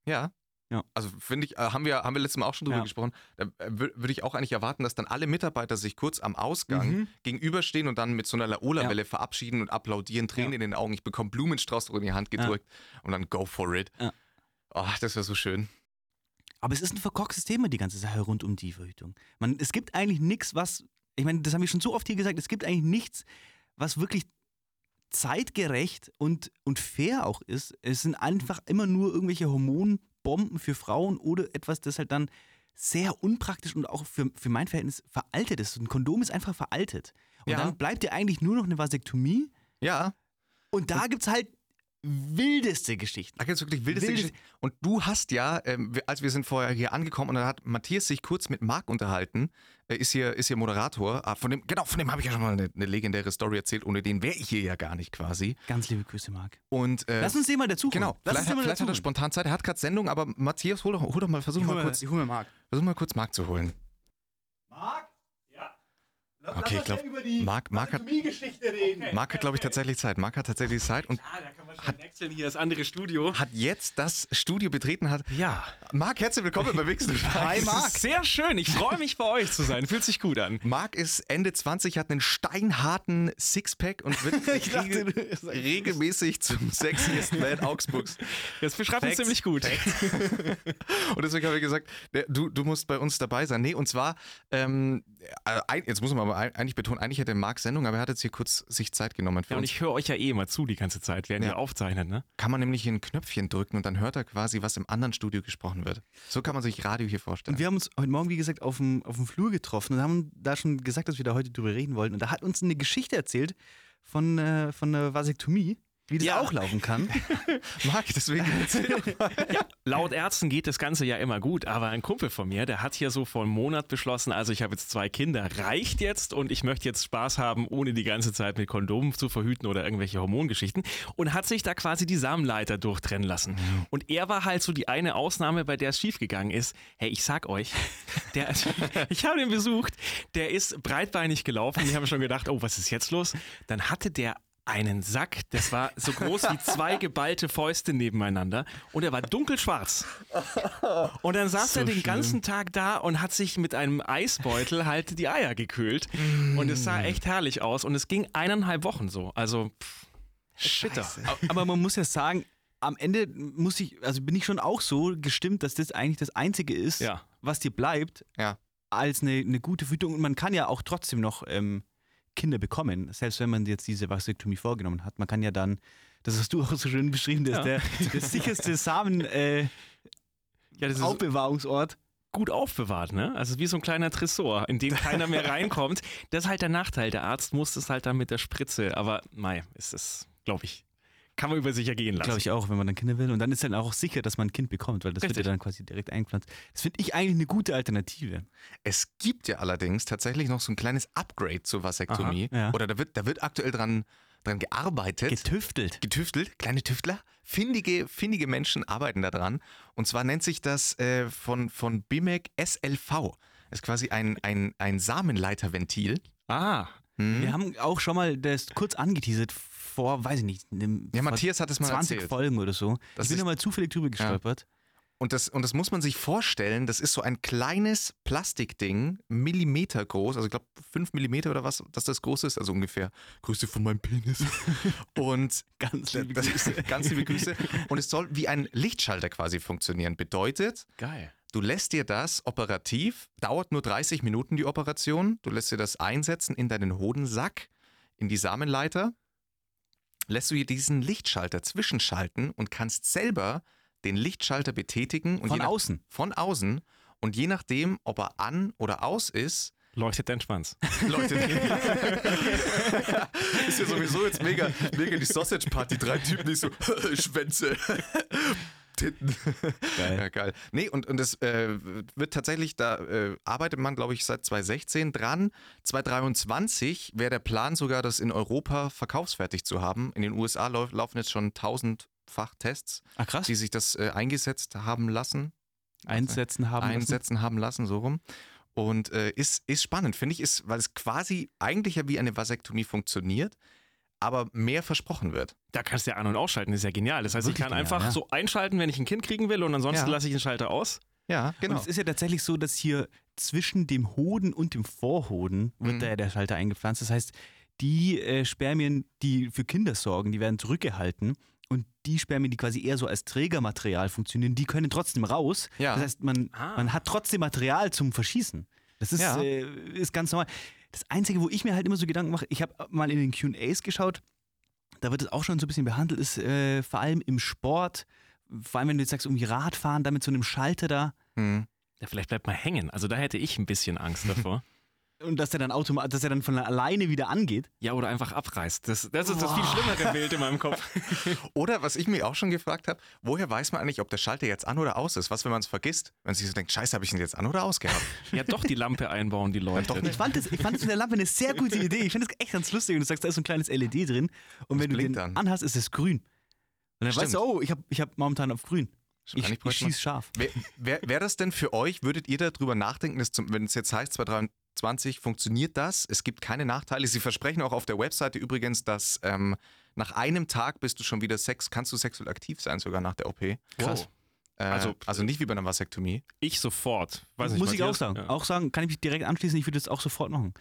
Ja. Ja. Also finde ich, äh, haben wir, haben wir letztes Mal auch schon drüber Ja. gesprochen, da äh, wür- würde ich auch eigentlich erwarten, dass dann alle Mitarbeiter sich kurz am Ausgang Mhm. gegenüberstehen und dann mit so einer Laola-Welle verabschieden und applaudieren, Tränen Ja. in den Augen. Ich bekomme Blumenstrauß in die Hand Ja. gedrückt und dann go for it. Ja. Oh, das wäre so schön. Aber es ist ein verkorkstes Thema, die ganze Sache rund um die Verhütung. Man, es gibt eigentlich nichts, was, ich meine, das haben wir schon so oft hier gesagt, es gibt eigentlich nichts, was wirklich zeitgerecht und, und fair auch ist. Es sind einfach immer nur irgendwelche Hormonbomben für Frauen oder etwas, das halt dann sehr unpraktisch und auch für, für mein Verhältnis veraltet ist. Ein Kondom ist einfach veraltet. Und Ja. dann bleibt dir eigentlich nur noch eine Vasektomie. Ja, Und da gibt es halt wildeste Geschichten. da gibt es wirklich wildeste Wildes- Geschichten. Und du hast ja, ähm, als wir sind vorher hier angekommen und dann hat Matthias sich kurz mit Marc unterhalten, äh, ist hier, ist hier Moderator. Ah, von dem, genau, von dem habe ich ja schon mal eine, eine legendäre Story erzählt, ohne den wäre ich hier ja gar nicht quasi. Ganz liebe Grüße, Marc. Und äh, Lass uns den mal dazu Genau, Lass vielleicht, mal vielleicht hat er spontan Zeit. Er hat gerade Sendung, aber Matthias, hol doch, hol doch mal, versuch Ich mal hol kurz, ich hol mir Marc. versuch mal kurz Marc zu holen. Marc? Ja. Lass Okay, ich uns glaub, ja über die Marc- Marc hat-. Marc hat, glaube ich, tatsächlich Zeit. Marc hat tatsächlich Zeit und Ah, da kann man schon wechseln. Hier das andere Studio. hat jetzt das Studio betreten. Hat Ja. Marc, herzlich willkommen bei Wixen. *laughs* Hi Marc. Sehr schön. Ich freue mich bei euch zu sein. Fühlt sich gut an. Marc ist Ende 20, hat einen steinharten Sixpack und wird *laughs* Ich dachte, regel- regelmäßig zum sexiest Man Augsburgs. Das beschreibt uns Facts. ziemlich gut. *laughs* Und deswegen habe ich gesagt, du, du musst bei uns dabei sein. Nee, und zwar, ähm, äh, jetzt muss man aber eigentlich betonen, eigentlich hätte Marc Sendung, aber er hat jetzt hier kurz sich Zeit genommen für Ja, und uns. ich höre euch ja eh immer zu die ganze Zeit, während Ja. ihr aufzeichnet, ne? Kann man nämlich hier ein Knöpfchen drücken und dann hört er quasi, was im anderen Studio gesprochen wird. So kann man sich Radio hier vorstellen. Und wir haben uns heute Morgen, wie gesagt, auf dem, auf dem Flur getroffen und haben da schon gesagt, dass wir da heute drüber reden wollten. Und da hat uns eine Geschichte erzählt von, äh, von einer Vasektomie, wie das Ja. auch laufen kann. *laughs* Marc, deswegen erzähl mal. *laughs* Laut Ärzten geht das Ganze ja immer gut, aber ein Kumpel von mir, der hat hier so vor einem Monat beschlossen, also ich habe jetzt zwei Kinder, reicht jetzt und ich möchte jetzt Spaß haben, ohne die ganze Zeit mit Kondomen zu verhüten oder irgendwelche Hormongeschichten und hat sich da quasi die Samenleiter durchtrennen lassen. Und er war halt so die eine Ausnahme, bei der es schiefgegangen ist. Hey, ich sag euch, der, *laughs* ich habe ihn besucht, der ist breitbeinig gelaufen. Ich habe schon gedacht, oh, was ist jetzt los? Dann hatte der einen Sack, das war so groß wie zwei geballte Fäuste nebeneinander und er war dunkelschwarz. Und dann saß So er den schlimm. ganzen Tag da und hat sich mit einem Eisbeutel halt die Eier gekühlt. Und es sah echt herrlich aus und es ging eineinhalb Wochen so. Also, pff, bitter. Aber man muss ja sagen, am Ende muss ich, also bin ich schon auch so gestimmt, dass das eigentlich das Einzige ist, Ja. was dir bleibt, Ja. als eine, eine gute Verhütung. Und man kann ja auch trotzdem noch ähm, Kinder bekommen, selbst wenn man jetzt diese Vasektomie vorgenommen hat. Man kann ja dann, das hast du auch so schön beschrieben, das ist Ja. der, der sicherste Samen äh, Ja, das ist Aufbewahrungsort. gut aufbewahrt, ne? Also wie so ein kleiner Tresor, in den *laughs* keiner mehr reinkommt. Das ist halt der Nachteil. Der Arzt muss es halt dann mit der Spritze. Aber mei, ist es, glaube ich, kann man über sich ergehen lassen. Glaube ich auch, wenn man dann Kinder will. Und dann ist dann auch sicher, dass man ein Kind bekommt, weil das wird Richtig. ja dann quasi direkt eingepflanzt. Das finde ich eigentlich eine gute Alternative. Es gibt ja allerdings tatsächlich noch so ein kleines Upgrade zur Vasektomie. Aha, ja. Oder da wird, da wird aktuell dran, dran gearbeitet. Getüftelt. getüftelt, kleine Tüftler, findige, findige Menschen arbeiten daran. Und zwar nennt sich das äh, von, von BIMEC SLV. Das ist quasi ein, ein, ein Samenleiterventil. Ah, Hm? Wir haben auch schon mal das kurz angeteasert vor, weiß ich nicht, einem, Ja, Matthias hat es mal 20 erzählt. Folgen oder so. Das ich bin da mal zufällig drüber gestolpert. Und das, und das muss man sich vorstellen, das ist so ein kleines Plastikding, Millimeter groß, also ich glaube 5 Millimeter oder was, dass das groß ist, also ungefähr Größe von meinem Penis. *laughs* Und Ganz das, liebe Grüße. ganz liebe Grüße. Und es soll wie ein Lichtschalter quasi funktionieren. Bedeutet, geil. Du lässt dir das operativ, dauert nur 30 Minuten die Operation, du lässt dir das einsetzen in deinen Hodensack, in die Samenleiter, lässt du dir diesen Lichtschalter zwischenschalten und kannst selber den Lichtschalter betätigen. Und Von je nach, außen. Von außen. Und je nachdem, ob er an oder aus ist, Leuchtet dein Schwanz. *laughs* Leute. *laughs* ist ja sowieso jetzt mega, mega die Sausage Party. Drei Typen, die so, *laughs* Schwänze. Titten. *laughs* Geil. Ja, geil. Nee, und, und das äh, wird tatsächlich, da äh, arbeitet man, glaube ich, seit 2016 dran. 2023 wäre der Plan sogar, das in Europa verkaufsfertig zu haben. In den USA lau laufen jetzt schon tausendfach Tests, Ah, krass. die sich das äh, eingesetzt haben lassen. Einsetzen haben lassen. einsetzen haben lassen, so rum. Und äh, ist, ist spannend, finde ich, ist, weil es quasi eigentlich ja wie eine Vasektomie funktioniert, aber mehr versprochen wird. Da kannst du ja an- und ausschalten, das ist ja genial. Das heißt, Wirklich ich kann genial, einfach ja. so einschalten, wenn ich ein Kind kriegen will und ansonsten Ja. lasse ich den Schalter aus. Ja, genau. Und es ist ja tatsächlich so, dass hier zwischen dem Hoden und dem Vorhoden wird Mhm. da ja der Schalter eingepflanzt. Das heißt, die äh, Spermien, die für Kinder sorgen, die werden zurückgehalten. Und die Spermien, die quasi eher so als Trägermaterial funktionieren, die können trotzdem raus. Ja. Das heißt, man, Ah. man hat trotzdem Material zum Verschießen. Das ist, Ja. äh, ist ganz normal. Das Einzige, wo ich mir halt immer so Gedanken mache, ich habe mal in den QAs geschaut, da wird es auch schon so ein bisschen behandelt, ist äh, vor allem im Sport, vor allem wenn du jetzt sagst, irgendwie Radfahren, da mit so einem Schalter da. Hm. Ja, vielleicht bleibt mal hängen. Also da hätte ich ein bisschen Angst *laughs* davor. Und dass der dann automatisch, dass er dann von alleine wieder angeht. ja, oder einfach abreißt. Das, das ist das viel schlimmere Bild in meinem Kopf. *laughs* Oder was ich mir auch schon gefragt habe, woher weiß man eigentlich, ob der Schalter jetzt an oder aus ist? Was, wenn man es vergisst? Wenn man sich so denkt, scheiße, habe ich ihn jetzt an oder aus gehabt? *laughs* Ja, doch die Lampe einbauen, die leuchtet. doch Ich fand das, ich fand das mit der Lampe eine sehr gute Idee. Ich finde das echt ganz lustig. Und du sagst, da ist so ein kleines LED drin. Und Das wenn du den dann. anhast, ist es grün. Und dann Stimmt. weißt du, oh, ich habe ich hab momentan auf grün. Ich, ich schieß scharf. Wäre wär, wär das denn für euch, würdet ihr darüber nachdenken, dass zum, wenn es jetzt heißt, 2023 funktioniert das, es gibt keine Nachteile. Sie versprechen auch auf der Webseite übrigens, dass ähm, nach einem Tag bist du schon wieder Sex, kannst du sexuell aktiv sein, sogar nach der OP. Äh, Krass. also, Also- also nicht wie bei einer Vasektomie. Ich sofort. Weiß nicht, Muss ich auch sagen. Ja. Auch sagen, kann ich mich direkt anschließen, ich würde das auch sofort machen.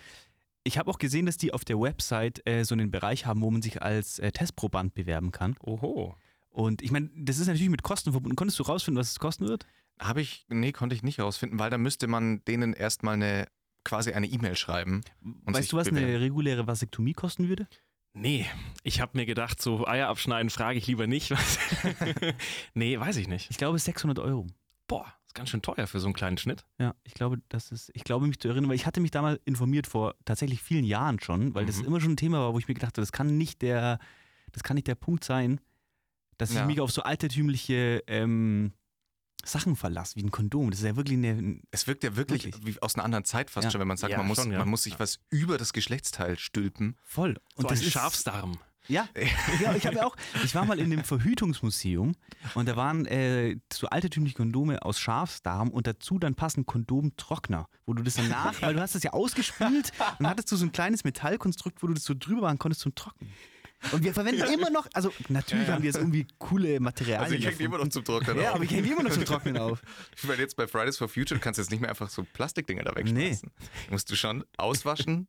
Ich habe auch gesehen, dass die auf der Website äh, so einen Bereich haben, wo man sich als äh, Testproband bewerben kann. Oho. Und ich meine, das ist natürlich mit Kosten verbunden. Konntest du rausfinden, was es kosten wird? Habe ich, nee, konnte ich nicht rausfinden, weil da müsste man denen erstmal eine, quasi eine E-Mail schreiben. Weißt du, was bewerben. eine reguläre Vasektomie kosten würde? Nee, ich habe mir gedacht, so Eier abschneiden frage ich lieber nicht. *laughs* nee, weiß ich nicht. Ich glaube 600 Euro. Boah, ist ganz schön teuer für so einen kleinen Schnitt. Ja, ich glaube, das ist, ich glaube mich zu erinnern, weil ich hatte mich da mal informiert vor tatsächlich vielen Jahren schon, weil das Mhm. immer schon ein Thema war, wo ich mir gedacht habe, das kann nicht der, das kann nicht der Punkt sein, dass ich Ja. mich auf so altertümliche ähm, Sachen verlasse, wie ein Kondom. Das ist ja wirklich eine. Es wirkt ja wirklich, Wirklich. wie aus einer anderen Zeit fast Ja. schon, wenn man sagt, Ja, man, muss, schon, ja. man muss sich Ja. was über das Geschlechtsteil stülpen. Voll. Und so das ein ist Schafsdarm. Ja, *laughs* ja ich habe ja auch, ich war mal in dem Verhütungsmuseum und da waren äh, so altertümliche Kondome aus Schafsdarm und dazu dann passend Kondomtrockner, wo du das dann nach, *laughs* weil du hast das ja ausgespült und dann hattest du so ein kleines Metallkonstrukt, wo du das so drüber machen konntest zum Trocknen. Und wir verwenden immer noch, also natürlich haben wir jetzt irgendwie coole Materialien. Also ich hänge die immer noch zum Trocknen Ja, auf. aber ich hänge die immer noch zum Trocknen *laughs* auf. Ich meine, jetzt bei Fridays for Future, du kannst jetzt nicht mehr einfach so Plastikdinger da wegschmeißen. Musst du schon auswaschen.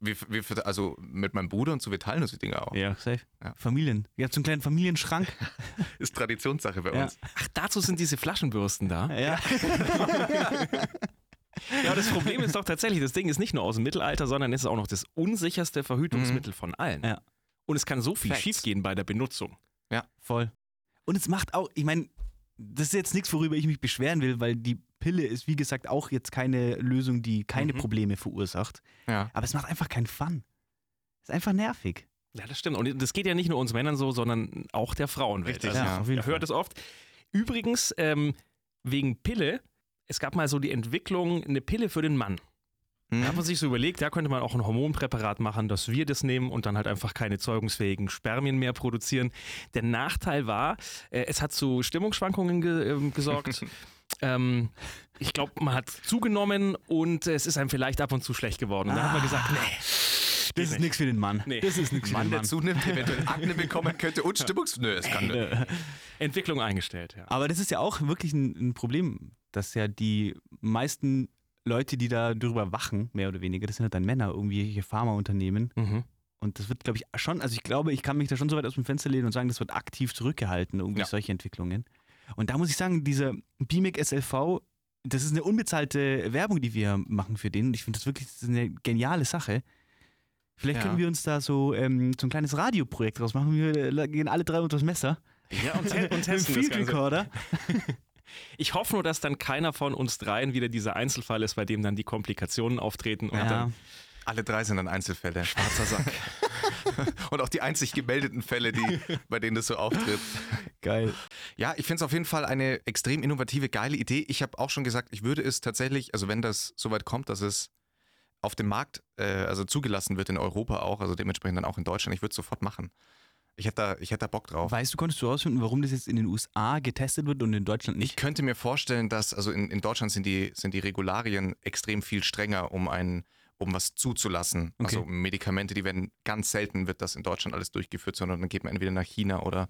Wir, wir, also mit meinem Bruder und so, wir teilen uns die Dinger auch. Ja, safe. Ja. Familien. Ihr habt so einen kleinen Familienschrank. *laughs* Ist Traditionssache bei Ja. uns. Ach, dazu sind diese Flaschenbürsten da. Ja. *laughs* Ja, das Problem ist doch tatsächlich, das Ding ist nicht nur aus dem Mittelalter, sondern es ist auch noch das unsicherste Verhütungsmittel von allen. Ja. Und es kann so viel Facts. schiefgehen bei der Benutzung. Voll. Und es macht auch, ich meine, das ist jetzt nichts, worüber ich mich beschweren will, weil die Pille ist, wie gesagt, auch jetzt keine Lösung, die keine Mhm. Probleme verursacht. Ja. Aber es macht einfach keinen Fun. Ist einfach nervig. Ja, das stimmt. Und das geht ja nicht nur uns Männern so, sondern auch der Frauenwelt. Richtig, also, ja, auf jeden ihr hört es oft. Übrigens, ähm, wegen Pille, es gab mal so die Entwicklung, eine Pille für den Mann. Da hat Mhm. man sich so überlegt, da könnte man auch ein Hormonpräparat machen, dass wir das nehmen und dann halt einfach keine zeugungsfähigen Spermien mehr produzieren. Der Nachteil war, äh, es hat zu Stimmungsschwankungen ge ähm, gesorgt. *laughs* ähm, ich glaube, man hat zugenommen und es ist einem vielleicht ab und zu schlecht geworden. Und dann hat man gesagt, nee, Das ist nicht. nichts für den Mann. Nee. Das ist nichts für Mann, den der Mann. zunimmt, eventuell Akne *laughs* bekommen könnte und Stimmungs... Nö, es kann nicht. Entwicklung eingestellt. Ja. Aber das ist ja auch wirklich ein, ein Problem, dass ja die meisten Leute, die da drüber wachen, mehr oder weniger, das sind halt dann Männer, irgendwelche Pharmaunternehmen. Mhm. Und das wird, glaube ich, schon, also ich glaube, ich kann mich da schon so weit aus dem Fenster lehnen und sagen, das wird aktiv zurückgehalten, irgendwie Ja. solche Entwicklungen. Und da muss ich sagen, dieser BIMIC SLV, das ist eine unbezahlte Werbung, die wir machen für den. Und ich finde das wirklich das eine geniale Sache. Vielleicht Ja. können wir uns da so, ähm, so ein kleines Radioprojekt draus machen. Wir äh, gehen alle drei unter das Messer. Ja, und, und *laughs* testen das Field Ganze. Recorder. *laughs* Ich hoffe nur, dass dann keiner von uns dreien wieder dieser Einzelfall ist, bei dem dann die Komplikationen auftreten. Und Ja. dann, Alle drei sind dann Einzelfälle. Schwarzer Sack. *laughs* Und auch die einzig gemeldeten Fälle, die, *laughs* bei denen das so auftritt. Geil. Ja, ich finde es auf jeden Fall eine extrem innovative, geile Idee. Ich habe auch schon gesagt, ich würde es tatsächlich, also wenn das soweit kommt, dass es auf dem Markt, äh, also zugelassen wird in Europa auch, also dementsprechend dann auch in Deutschland, ich würde es sofort machen. Ich hätte da, ich hätte da Bock drauf. Weißt du, konntest du herausfinden, warum das jetzt in den USA getestet wird und in Deutschland Ich nicht? könnte mir vorstellen, dass, also in, in Deutschland sind die, sind die Regularien extrem viel strenger, um ein, um was zuzulassen. Okay. Also Medikamente, die werden ganz selten wird das in Deutschland alles durchgeführt, sondern dann geht man entweder nach China oder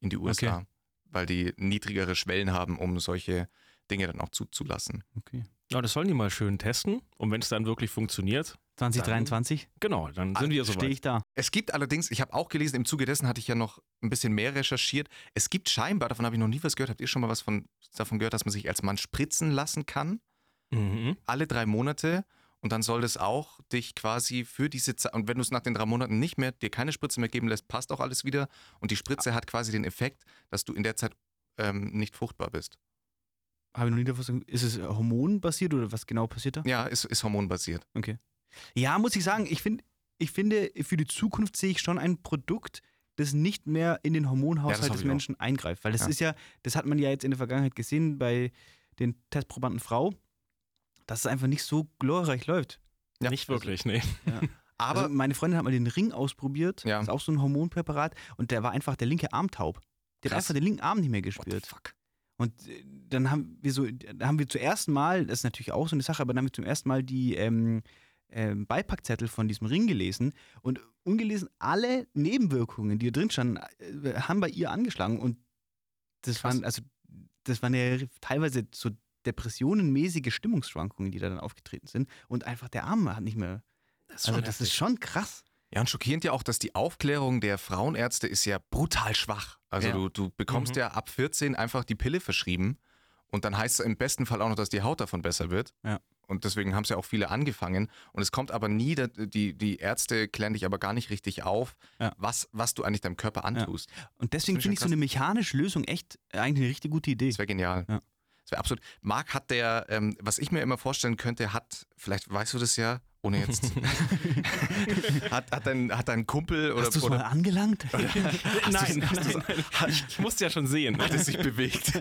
in die USA, weil die niedrigere Schwellen haben, um solche Dinge dann auch zuzulassen. Okay. Ja, das sollen die mal schön testen. Und wenn es dann wirklich funktioniert, 2023? genau, dann sind wir Stehe soweit. ich da. Es gibt allerdings, ich habe auch gelesen, im Zuge dessen hatte ich ja noch ein bisschen mehr recherchiert. Es gibt scheinbar, davon habe ich noch nie was gehört, habt ihr schon mal was von, davon gehört, dass man sich als Mann spritzen lassen kann? Mhm. alle drei Monate und dann soll das auch dich quasi für diese Zeit, und wenn du es nach den drei Monaten nicht mehr, dir keine Spritze mehr geben lässt, passt auch alles wieder und die Spritze hat quasi den Effekt, dass du in der Zeit ähm, nicht fruchtbar bist. Habe ich noch nie davon Ist es hormonbasiert oder was genau passiert da? Ja, ist, ist hormonbasiert. Ja, muss ich sagen, ich, find, ich finde, für die Zukunft sehe ich schon ein Produkt, das nicht mehr in den Ja, Hormonhaushalt hab des ich auch. Menschen eingreift. Weil das Ja. ist ja, das hat man ja jetzt in der Vergangenheit gesehen bei den Testprobanden Frau, dass es einfach nicht so glorreich läuft. Ja, Nicht wirklich, nee. *laughs* Aber also meine Freundin hat mal den Ring ausprobiert, Ja. das ist auch so ein Hormonpräparat, und der war einfach der linke Arm taub. Der hat einfach den linken Arm nicht mehr what the gespürt. fuck? Und äh, dann haben wir so, da haben wir zuerst mal, das ist natürlich auch so eine Sache, aber dann haben wir zum ersten Mal die ähm, ähm, Beipackzettel von diesem Ring gelesen und ungelesen alle Nebenwirkungen, die da drin standen, äh, haben bei ihr angeschlagen und das Krass. waren also das waren ja teilweise so depressionenmäßige Stimmungsschwankungen, die da dann aufgetreten sind und einfach der Arm hat nicht mehr. Das Also das ist schon krass. Ja, und schockierend ja auch, dass die Aufklärung der Frauenärzte ist ja brutal schwach. Also Ja. du, du bekommst Mhm. ja ab 14 einfach die Pille verschrieben und dann heißt es im besten Fall auch noch, dass die Haut davon besser wird. Ja. Und deswegen haben es ja auch viele angefangen. Und es kommt aber nie, die, die Ärzte klären dich aber gar nicht richtig auf, Ja. was, was du eigentlich deinem Körper antust. Und deswegen finde find ich so eine mechanische Lösung echt eigentlich eine richtig gute Idee. Das wäre genial. Ja. Das wäre absolut. Marc hat der, ähm, was ich mir immer vorstellen könnte, hat, vielleicht weißt du das ja, ohne jetzt. *laughs* hat, hat, dein, hat dein Kumpel oder, Hast du es oder mal angelangt? *laughs* nein, nein, du's- nein. Ich, ich musste ja schon sehen. hat es sich bewegt? *laughs*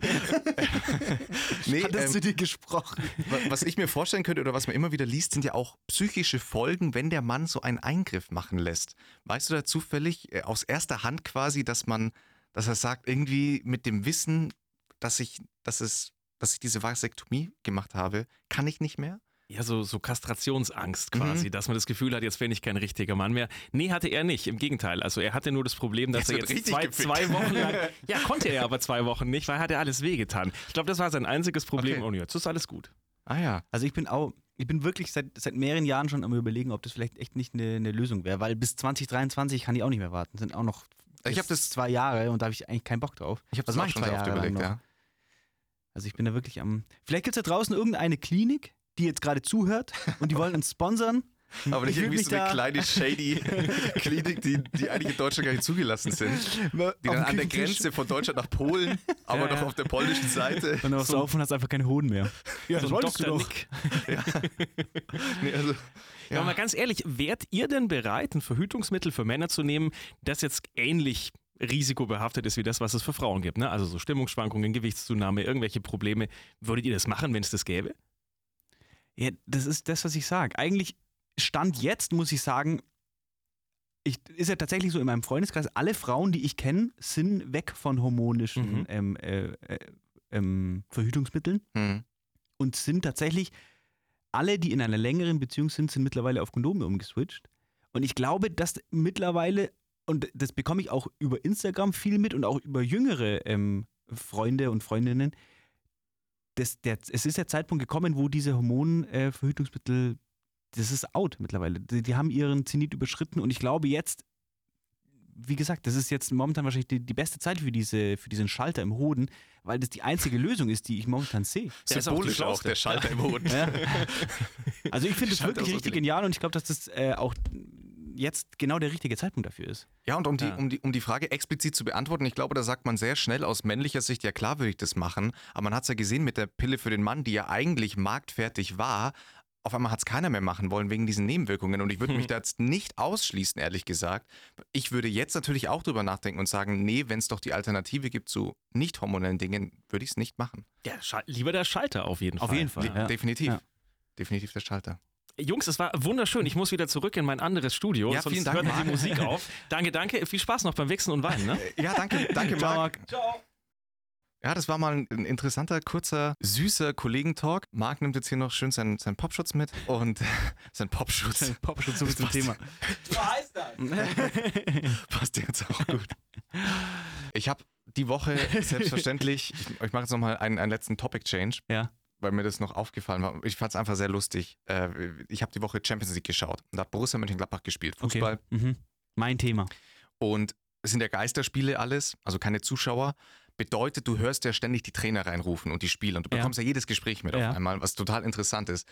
nee, Hat es ähm, zu dir gesprochen? wa- was ich mir vorstellen könnte oder was man immer wieder liest, sind ja auch psychische Folgen, wenn der Mann so einen Eingriff machen lässt. Weißt du da zufällig äh, aus erster Hand quasi, dass man, dass er sagt, irgendwie mit dem Wissen, dass ich, dass es, dass ich diese Vasektomie gemacht habe, kann ich nicht mehr? Ja, so, so Kastrationsangst quasi, dass man das Gefühl hat, jetzt bin ich kein richtiger Mann mehr. Nee, hatte er nicht. Im Gegenteil. Also er hatte nur das Problem, dass er wird jetzt zwei, gefickt. zwei Wochen lang. *laughs* Ja, konnte er aber zwei Wochen nicht, weil er hatte alles wehgetan. Ich glaube, das war sein einziges Problem. Okay. Und jetzt ist alles gut. Ah ja. Also ich bin auch, ich bin wirklich seit, seit mehreren Jahren schon am überlegen, ob das vielleicht echt nicht eine, eine Lösung wäre, weil bis 2023 kann ich auch nicht mehr warten. Sind auch noch Ich das- zwei Jahre und da habe ich eigentlich keinen Bock drauf. Ich habe das auch schon zwei sehr oft überlegt, ja. Also ich bin da wirklich am. Vielleicht gibt es da draußen irgendeine Klinik, die jetzt gerade zuhört und die wollen uns sponsern. *laughs* Aber nicht irgendwie so eine kleine shady *laughs* Klinik, die, die eigentlich in Deutschland gar nicht zugelassen sind. Die dann an der Grenze von Deutschland nach Polen, *laughs* aber Ja, noch ja. auf der polnischen Seite. Und dann du auf und hast einfach keine Hoden mehr. Ja, So ein Dr. Nick. Nee, also, Ja. Aber mal ganz ehrlich, wärt ihr denn bereit, ein Verhütungsmittel für Männer zu nehmen, das jetzt ähnlich risikobehaftet ist wie das, was es für Frauen gibt? Ne? Also so Stimmungsschwankungen, Gewichtszunahme, irgendwelche Probleme. Würdet ihr das machen, wenn es das gäbe? Ja, das ist das, was ich sage. Eigentlich Stand jetzt muss ich sagen, ich, ist ja tatsächlich so in meinem Freundeskreis, alle Frauen, die ich kenne, sind weg von hormonischen Mhm. ähm, äh, äh, ähm, Verhütungsmitteln hm. und sind tatsächlich alle, die in einer längeren Beziehung sind, sind mittlerweile auf Kondome umgeswitcht. Und ich glaube, dass mittlerweile, und das bekomme ich auch über Instagram viel mit und auch über jüngere ähm, Freunde und Freundinnen, das, der, es ist der Zeitpunkt gekommen, wo diese Hormonverhütungsmittel, äh, Verhütungsmittel, das ist out mittlerweile. Die, die haben ihren Zenit überschritten und ich glaube jetzt, wie gesagt, das ist jetzt momentan wahrscheinlich die, die beste Zeit für, diese, für diesen Schalter im Hoden, weil das die einzige Lösung ist, die ich momentan sehe. Der auch Symbolisch auch, Schlauste. der Schalter im Hoden. Ja. Also ich finde es wirklich richtig genial und ich glaube, dass das äh, auch jetzt genau der richtige Zeitpunkt dafür ist. Ja, und um die, Ja. um, die, um die Frage explizit zu beantworten, ich glaube, da sagt man sehr schnell aus männlicher Sicht, ja klar würde ich das machen, aber man hat es ja gesehen mit der Pille für den Mann, die ja eigentlich marktfertig war, auf einmal hat es keiner mehr machen wollen wegen diesen Nebenwirkungen. Und ich würde mich *laughs* da jetzt nicht ausschließen, ehrlich gesagt. Ich würde jetzt natürlich auch drüber nachdenken und sagen, nee, wenn es doch die Alternative gibt zu nicht hormonellen Dingen, würde ich es nicht machen. Ja, lieber der Schalter auf jeden Auf Fall. jeden Fall. Ja. Definitiv. Ja. Definitiv der Schalter. Jungs, es war wunderschön. Ich muss wieder zurück in mein anderes Studio. Ja, sonst vielen Dank, hört die. Musik auf. *laughs* Danke, danke. Viel Spaß noch beim Wichsen und Weinen. Ne? Ja, danke, danke, Ciao, Marc. Ja, das war mal ein, interessanter, kurzer, süßer Kollegentalk. Marc nimmt jetzt hier noch schön seinen, seinen Popschutz mit und *laughs* sein Popschutz Popschutz *laughs* so Das zum passt. Thema. passt jetzt auch gut. Ich habe die Woche selbstverständlich, ich, ich mache jetzt nochmal einen, einen letzten Topic-Change, Ja. Weil mir das noch aufgefallen war. Ich fand es einfach sehr lustig. Äh, Ich habe die Woche Champions League geschaut und da hat Borussia Mönchengladbach gespielt, Fußball. Okay. Mhm. Mein Thema. Und es sind ja Geisterspiele alles, also keine Zuschauer. Bedeutet, du hörst ja ständig die Trainer reinrufen und die Spieler und du Ja. bekommst ja, jedes Gespräch mit Ja. auf einmal, was total interessant ist.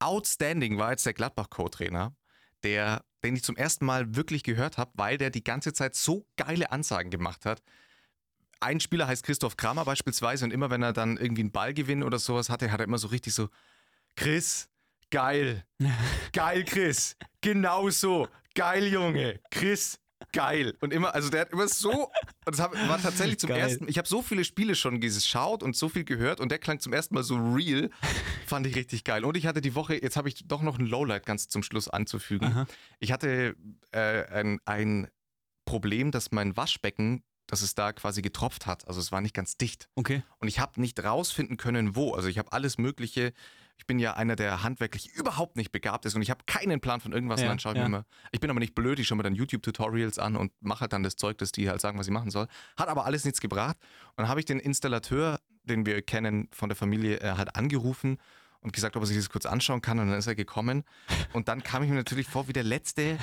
Outstanding war jetzt der Gladbach-Co-Trainer, der, den ich zum ersten Mal wirklich gehört habe, weil der die ganze Zeit so geile Ansagen gemacht hat. Ein Spieler heißt Christoph Kramer beispielsweise und immer wenn er dann irgendwie einen Ball gewinnt oder sowas hatte, hat er immer so richtig so, Chris, geil, *laughs* geil Chris, genau so, geil Junge, Chris, geil. Und immer, also der hat immer so, und das war tatsächlich zum Geil. ersten, ich habe so viele Spiele schon geschaut und so viel gehört und der klang zum ersten Mal so real, fand ich richtig geil. Und ich hatte die Woche, jetzt habe ich doch noch ein Lowlight ganz zum Schluss anzufügen. Aha. Ich hatte äh, ein, ein Problem, dass mein Waschbecken, dass es da quasi getropft hat. Also es war nicht ganz dicht. Okay. Und ich habe nicht rausfinden können, wo. Also ich habe alles Mögliche. Ich bin ja einer, der handwerklich überhaupt nicht begabt ist und ich habe keinen Plan von irgendwas. Ja, und dann schaue ich ja. mir immer. Ich bin aber nicht blöd, ich schaue mir dann YouTube-Tutorials an und mache halt dann das Zeug, das die halt sagen, was ich machen soll. Hat aber alles nichts gebracht. Und dann habe ich den Installateur, den wir kennen von der Familie, äh, halt angerufen und gesagt, ob er sich das kurz anschauen kann. Und dann ist er gekommen. Und dann kam ich mir natürlich vor wie der letzte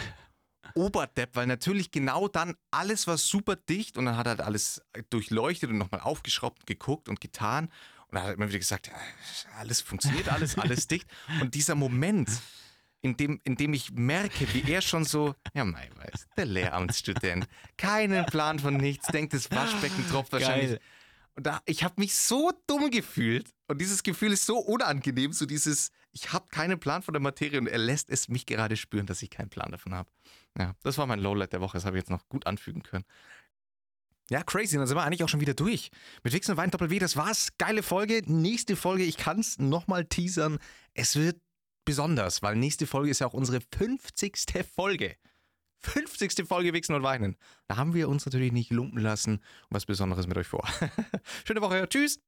Oberdepp, weil natürlich genau dann alles war super dicht und dann hat er halt alles durchleuchtet und nochmal aufgeschraubt und geguckt und getan. Und dann hat er immer wieder gesagt, alles funktioniert, alles, alles *laughs* dicht. Und dieser Moment, in dem, in dem ich merke, wie er schon so, ja, mei, weiß, der Lehramtsstudent, keinen Plan von nichts, denkt, das Waschbecken tropft wahrscheinlich. Geil. Und da, ich habe mich so dumm gefühlt. Und dieses Gefühl ist so unangenehm, so dieses, ich habe keinen Plan von der Materie und er lässt es mich gerade spüren, dass ich keinen Plan davon habe. Ja, das war mein Lowlight der Woche, das habe ich jetzt noch gut anfügen können. Ja, crazy, dann sind wir eigentlich auch schon wieder durch. Mit Wichsen und Wein Doppel W, das war's. Geile Folge. Nächste Folge, ich kann's nochmal teasern. Es wird besonders, weil nächste Folge ist ja auch unsere 50. Folge. 50. Folge Wichsen und Weinen. Da haben wir uns natürlich nicht lumpen lassen und was Besonderes mit euch vor. *laughs* Schöne Woche. Tschüss.